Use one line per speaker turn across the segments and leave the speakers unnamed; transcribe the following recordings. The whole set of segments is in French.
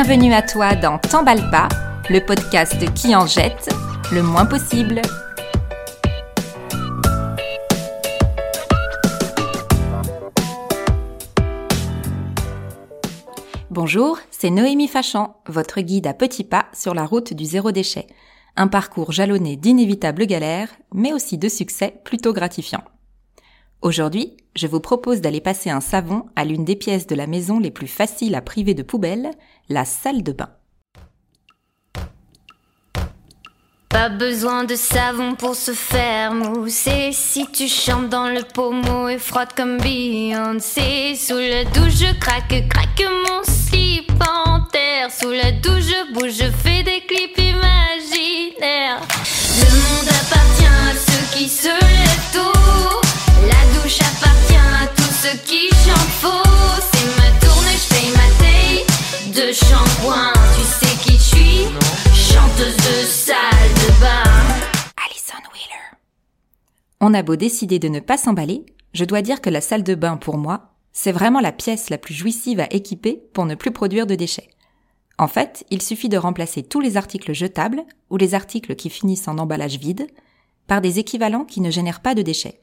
Bienvenue à toi dans T'emballe pas, le podcast qui en jette le moins possible. Bonjour, c'est Noémie Fachan, votre guide à petits pas sur la route du zéro déchet. Un parcours jalonné d'inévitables galères, mais aussi de succès plutôt gratifiants. Aujourd'hui, je vous propose d'aller passer un savon à l'une des pièces de la maison les plus faciles à priver de poubelle, la salle de bain.
Pas besoin de savon pour se faire mousser. Si tu chantes dans le pommeau et frotte comme Beyoncé. Sous la douche je craque, craque mon slip en terre. Sous la douche je bouge, je fais
On a beau décider de ne pas s'emballer, je dois dire que la salle de bain, pour moi, c'est vraiment la pièce la plus jouissive à équiper pour ne plus produire de déchets. En fait, il suffit de remplacer tous les articles jetables ou les articles qui finissent en emballage vide par des équivalents qui ne génèrent pas de déchets.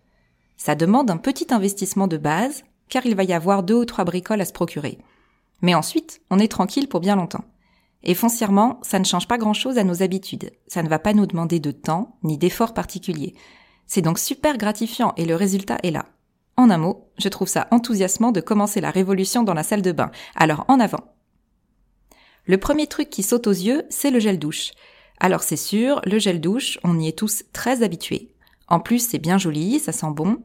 Ça demande un petit investissement de base, car il va y avoir deux ou trois bricoles à se procurer. Mais ensuite, on est tranquille pour bien longtemps. Et foncièrement, ça ne change pas grand-chose à nos habitudes. Ça ne va pas nous demander de temps ni d'efforts particuliers. C'est donc super gratifiant et le résultat est là. En un mot, je trouve ça enthousiasmant de commencer la révolution dans la salle de bain. Alors en avant. Le premier truc qui saute aux yeux, c'est le gel douche. Alors c'est sûr, le gel douche, on y est tous très habitués. En plus, c'est bien joli, ça sent bon.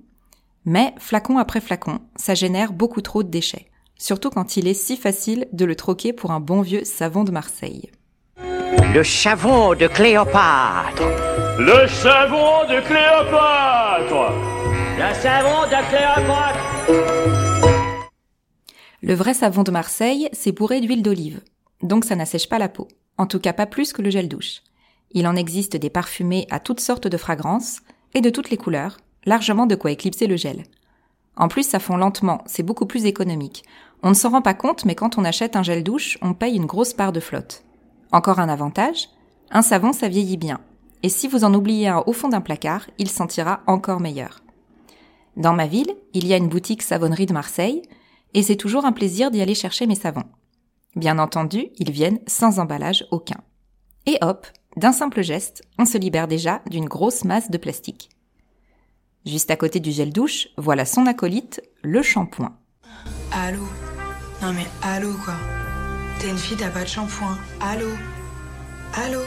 Mais flacon après flacon, ça génère beaucoup trop de déchets. Surtout quand il est si facile de le troquer pour un bon vieux savon de Marseille.
Le savon de Cléopâtre.
Le savon de Cléopâtre
Le savon de Cléopâtre.
Le vrai savon de Marseille, c'est bourré d'huile d'olive. Donc ça n'assèche pas la peau. En tout cas pas plus que le gel douche. Il en existe des parfumés à toutes sortes de fragrances et de toutes les couleurs, largement de quoi éclipser le gel. En plus, ça fond lentement, c'est beaucoup plus économique. On ne s'en rend pas compte, mais quand on achète un gel douche, on paye une grosse part de flotte. Encore un avantage, un savon, ça vieillit bien. Et si vous en oubliez un au fond d'un placard, il sentira encore meilleur. Dans ma ville, il y a une boutique savonnerie de Marseille, et c'est toujours un plaisir d'y aller chercher mes savons. Bien entendu, ils viennent sans emballage aucun. Et hop, d'un simple geste, on se libère déjà d'une grosse masse de plastique. Juste à côté du gel douche, voilà son acolyte, le shampoing.
Allô? Non mais allô quoi? T'es une fille, t'as pas de shampoing. Allô? Allô?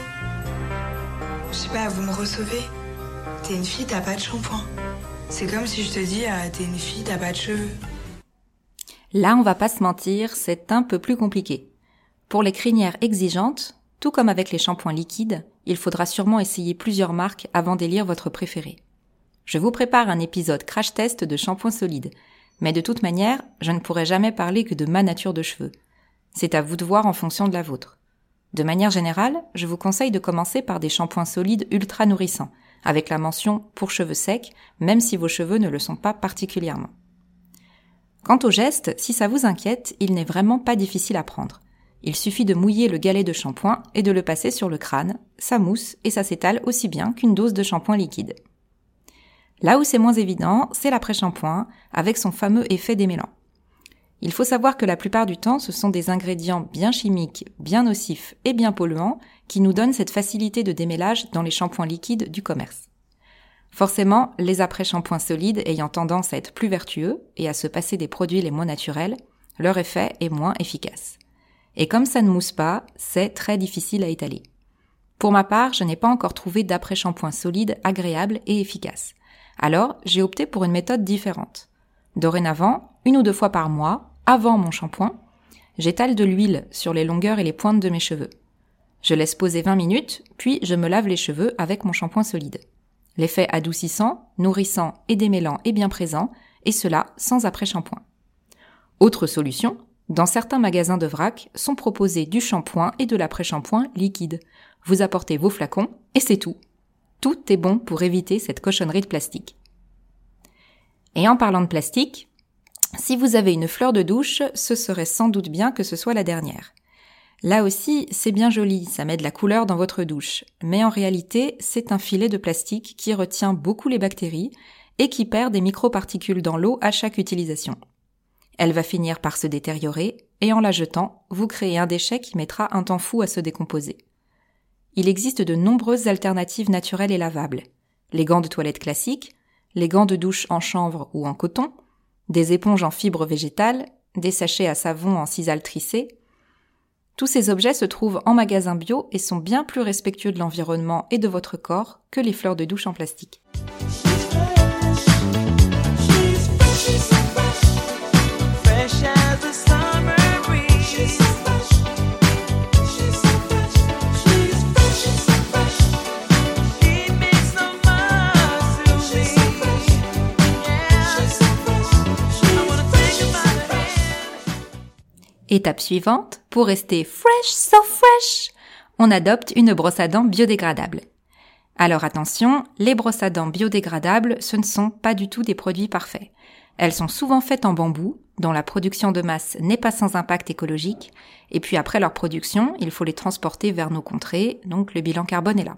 Je sais pas, vous me recevez? T'es une fille, t'as pas de shampoing. C'est comme si je te dis, ah, t'es une fille, t'as pas de cheveux.
Là, on va pas se mentir, c'est un peu plus compliqué. Pour les crinières exigeantes, tout comme avec les shampoings liquides, il faudra sûrement essayer plusieurs marques avant d'élire votre préféré. Je vous prépare un épisode crash test de shampoing solide, mais de toute manière, je ne pourrai jamais parler que de ma nature de cheveux. C'est à vous de voir en fonction de la vôtre. De manière générale, je vous conseille de commencer par des shampoings solides ultra nourrissants, avec la mention pour cheveux secs, même si vos cheveux ne le sont pas particulièrement. Quant au geste, si ça vous inquiète, il n'est vraiment pas difficile à prendre. Il suffit de mouiller le galet de shampoing et de le passer sur le crâne, ça mousse et ça s'étale aussi bien qu'une dose de shampoing liquide. Là où c'est moins évident, c'est l'après-shampoing, avec son fameux effet démêlant. Il faut savoir que la plupart du temps, ce sont des ingrédients bien chimiques, bien nocifs et bien polluants qui nous donnent cette facilité de démêlage dans les shampoings liquides du commerce. Forcément, les après-shampoings solides ayant tendance à être plus vertueux et à se passer des produits les moins naturels, leur effet est moins efficace. Et comme ça ne mousse pas, c'est très difficile à étaler. Pour ma part, je n'ai pas encore trouvé d'après-shampoing solide agréable et efficace. Alors, j'ai opté pour une méthode différente. Dorénavant, une ou deux fois par mois, avant mon shampoing, j'étale de l'huile sur les longueurs et les pointes de mes cheveux. Je laisse poser 20 minutes, puis je me lave les cheveux avec mon shampoing solide. L'effet adoucissant, nourrissant et démêlant est bien présent, et cela sans après-shampoing. Autre solution, dans certains magasins de vrac sont proposés du shampoing et de l'après-shampoing liquide. Vous apportez vos flacons et c'est tout. Tout est bon pour éviter cette cochonnerie de plastique. Et en parlant de plastique, si vous avez une fleur de douche, ce serait sans doute bien que ce soit la dernière. Là aussi, c'est bien joli, ça met de la couleur dans votre douche, mais en réalité, c'est un filet de plastique qui retient beaucoup les bactéries et qui perd des microparticules dans l'eau à chaque utilisation. Elle va finir par se détériorer, et en la jetant, vous créez un déchet qui mettra un temps fou à se décomposer. Il existe de nombreuses alternatives naturelles et lavables. Les gants de toilette classiques, les gants de douche en chanvre ou en coton, des éponges en fibres végétales, des sachets à savon en sisal trissé. Tous ces objets se trouvent en magasin bio et sont bien plus respectueux de l'environnement et de votre corps que les fleurs de douche en plastique. Étape suivante, pour rester fresh, so fresh, on adopte une brosse à dents biodégradable. Alors attention, les brosses à dents biodégradables, ce ne sont pas du tout des produits parfaits. Elles sont souvent faites en bambou, dont la production de masse n'est pas sans impact écologique, et puis après leur production, il faut les transporter vers nos contrées, donc le bilan carbone est là.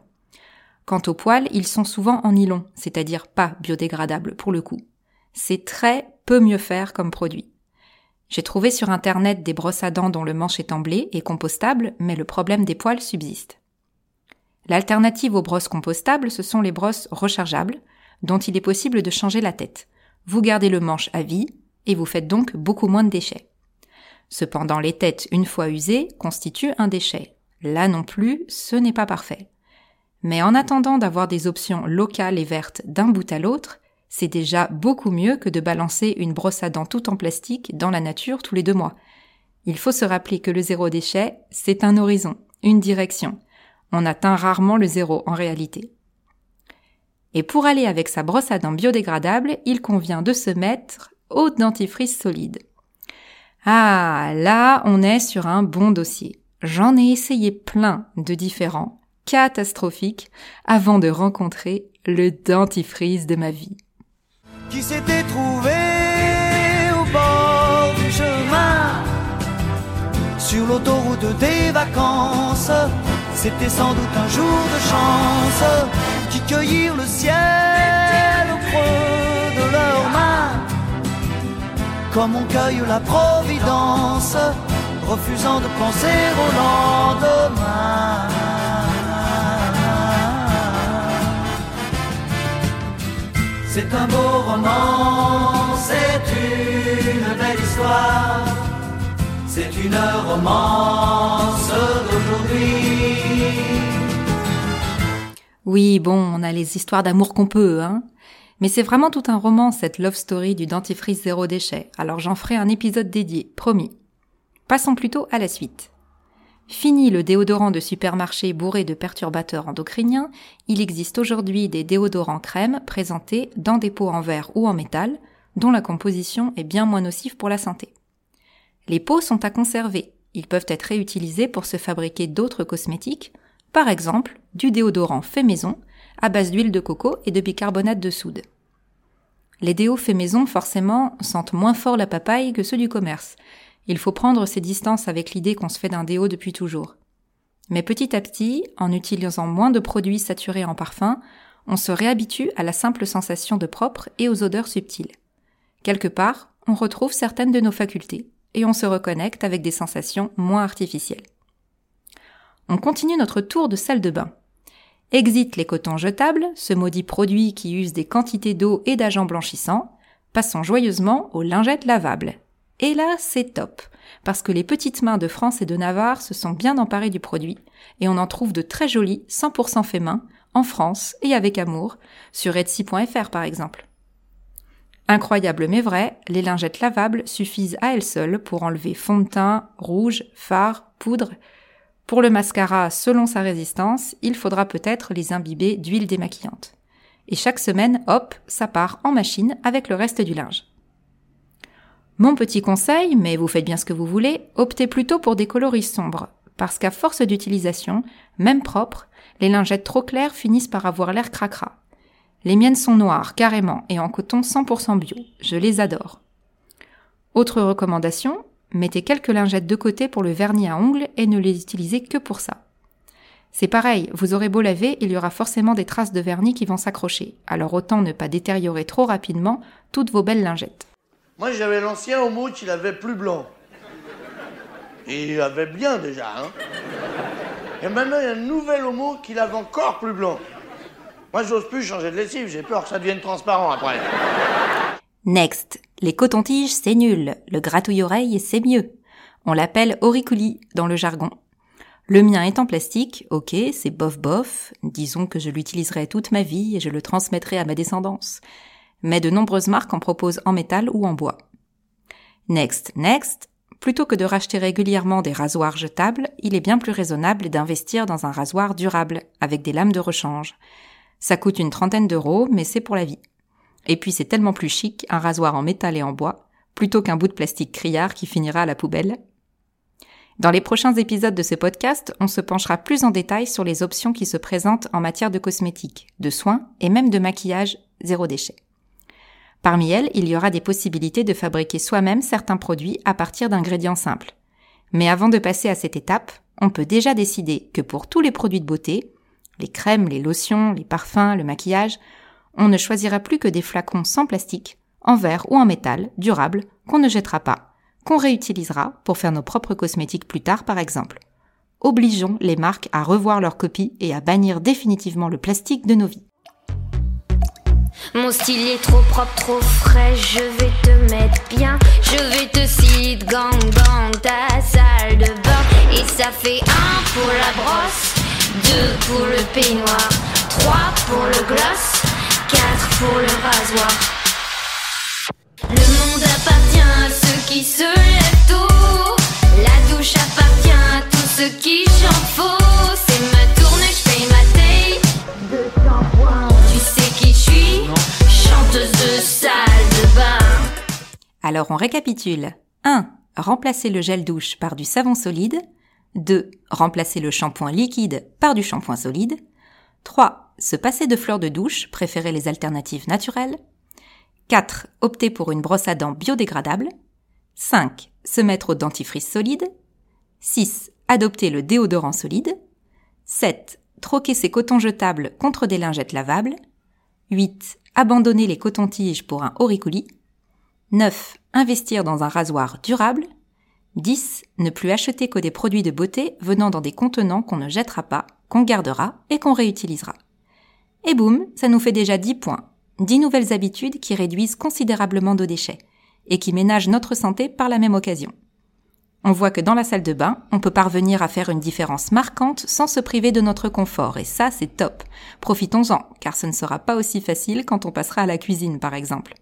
Quant aux poils, ils sont souvent en nylon, c'est-à-dire pas biodégradables pour le coup. C'est très peu mieux faire comme produit. J'ai trouvé sur internet des brosses à dents dont le manche est en blé et compostable, mais le problème des poils subsiste. L'alternative aux brosses compostables, ce sont les brosses rechargeables, dont il est possible de changer la tête. Vous gardez le manche à vie, et vous faites donc beaucoup moins de déchets. Cependant, les têtes, une fois usées, constituent un déchet. Là non plus, ce n'est pas parfait. Mais en attendant d'avoir des options locales et vertes d'un bout à l'autre, c'est déjà beaucoup mieux que de balancer une brosse à dents tout en plastique dans la nature tous les deux mois. Il faut se rappeler que le zéro déchet, c'est un horizon, une direction. On atteint rarement le zéro en réalité. Et pour aller avec sa brosse à dents biodégradable, il convient de se mettre au dentifrice solide. Ah, là, on est sur un bon dossier. J'en ai essayé plein de différents, catastrophiques, avant de rencontrer le dentifrice de ma vie
qui s'était trouvé au bord du chemin sur l'autoroute des vacances. C'était sans doute un jour de chance qui cueillirent le ciel au creux de leurs mains, comme on cueille la providence, refusant de penser au lendemain. C'est un beau roman, c'est une belle histoire, c'est une romance d'aujourd'hui.
Oui, bon, on a les histoires d'amour qu'on peut, hein. Mais c'est vraiment tout un roman, cette love story du dentifrice zéro déchet. Alors j'en ferai un épisode dédié, promis. Passons plutôt à la suite. Fini le déodorant de supermarché bourré de perturbateurs endocriniens, il existe aujourd'hui des déodorants crème présentés dans des pots en verre ou en métal, dont la composition est bien moins nocive pour la santé. Les pots sont à conserver. Ils peuvent être réutilisés pour se fabriquer d'autres cosmétiques, par exemple du déodorant fait maison à base d'huile de coco et de bicarbonate de soude. Les déos fait maison, forcément, sentent moins fort la papaye que ceux du commerce, il faut prendre ses distances avec l'idée qu'on se fait d'un déo depuis toujours. Mais petit à petit, en utilisant moins de produits saturés en parfum, on se réhabitue à la simple sensation de propre et aux odeurs subtiles. Quelque part, on retrouve certaines de nos facultés et on se reconnecte avec des sensations moins artificielles. On continue notre tour de salle de bain. Exit les cotons jetables, ce maudit produit qui use des quantités d'eau et d'agents blanchissants. Passons joyeusement aux lingettes lavables, et là, c'est top, parce que les petites mains de France et de Navarre se sont bien emparées du produit, et on en trouve de très jolis 100% fait main, en France et avec amour, sur Etsy.fr par exemple. Incroyable mais vrai, les lingettes lavables suffisent à elles seules pour enlever fond de teint, rouge, fard, poudre. Pour le mascara, selon sa résistance, il faudra peut-être les imbiber d'huile démaquillante. Et chaque semaine, hop, ça part en machine avec le reste du linge. Mon petit conseil, mais vous faites bien ce que vous voulez, optez plutôt pour des coloris sombres, parce qu'à force d'utilisation, même propres, les lingettes trop claires finissent par avoir l'air cracra. Les miennes sont noires, carrément, et en coton 100% bio. Je les adore. Autre recommandation, mettez quelques lingettes de côté pour le vernis à ongles et ne les utilisez que pour ça. C'est pareil, vous aurez beau laver, il y aura forcément des traces de vernis qui vont s'accrocher, alors autant ne pas détériorer trop rapidement toutes vos belles lingettes.
Moi, j'avais l'ancien homo qui l'avait plus blanc. Il avait bien déjà, hein. Et maintenant, il y a un nouvel homo qui l'avait encore plus blanc. Moi, j'ose plus changer de lessive, j'ai peur que ça devienne transparent après.
Next, les cotons-tiges, c'est nul. Le gratouille-oreille, c'est mieux. On l'appelle auriculi dans le jargon. Le mien est en plastique, ok, c'est bof bof, disons que je l'utiliserai toute ma vie et je le transmettrai à ma descendance. Mais de nombreuses marques en proposent en métal ou en bois. Next, next, plutôt que de racheter régulièrement des rasoirs jetables, il est bien plus raisonnable d'investir dans un rasoir durable, avec des lames de rechange. Ça coûte une trentaine d'euros, mais c'est pour la vie. Et puis c'est tellement plus chic, un rasoir en métal et en bois, plutôt qu'un bout de plastique criard qui finira à la poubelle, dans les prochains épisodes de ce podcast, on se penchera plus en détail sur les options qui se présentent en matière de cosmétiques, de soins et même de maquillage zéro déchet. Parmi elles, il y aura des possibilités de fabriquer soi-même certains produits à partir d'ingrédients simples. Mais avant de passer à cette étape, on peut déjà décider que pour tous les produits de beauté, les crèmes, les lotions, les parfums, le maquillage, on ne choisira plus que des flacons sans plastique, en verre ou en métal, durables, qu'on ne jettera pas, qu'on réutilisera pour faire nos propres cosmétiques plus tard par exemple. Obligeons les marques à revoir leurs copies et à bannir définitivement le plastique de nos vies.
Mon style est trop propre, trop frais, je vais te mettre bien. Je vais te citer gang dans ta salle de bain. Et ça fait un pour la brosse, deux pour le peignoir, trois pour le gloss, quatre pour le rasoir. Le monde appartient à ceux qui se lèvent tôt. La douche appartient à tous ceux qui chantent faux. C'est ma
Alors on récapitule. 1. Remplacer le gel douche par du savon solide. 2. Remplacer le shampoing liquide par du shampoing solide. 3. Se passer de fleurs de douche, préférer les alternatives naturelles. 4. Opter pour une brosse à dents biodégradable. 5. Se mettre au dentifrice solide. 6. Adopter le déodorant solide. 7. Troquer ses cotons jetables contre des lingettes lavables. 8. Abandonner les cotons-tiges pour un auriculi. 9. Investir dans un rasoir durable. 10. Ne plus acheter que des produits de beauté venant dans des contenants qu'on ne jettera pas, qu'on gardera et qu'on réutilisera. Et boum, ça nous fait déjà 10 points. 10 nouvelles habitudes qui réduisent considérablement nos déchets et qui ménagent notre santé par la même occasion. On voit que dans la salle de bain, on peut parvenir à faire une différence marquante sans se priver de notre confort, et ça c'est top. Profitons-en, car ce ne sera pas aussi facile quand on passera à la cuisine par exemple.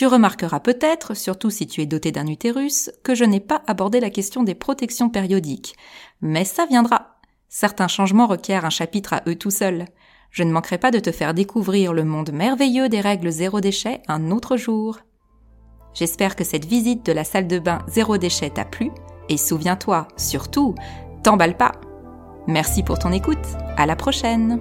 Tu remarqueras peut-être, surtout si tu es doté d'un utérus, que je n'ai pas abordé la question des protections périodiques. Mais ça viendra. Certains changements requièrent un chapitre à eux tout seuls. Je ne manquerai pas de te faire découvrir le monde merveilleux des règles zéro déchet un autre jour. J'espère que cette visite de la salle de bain zéro déchet t'a plu, et souviens-toi, surtout, t'emballe pas. Merci pour ton écoute, à la prochaine.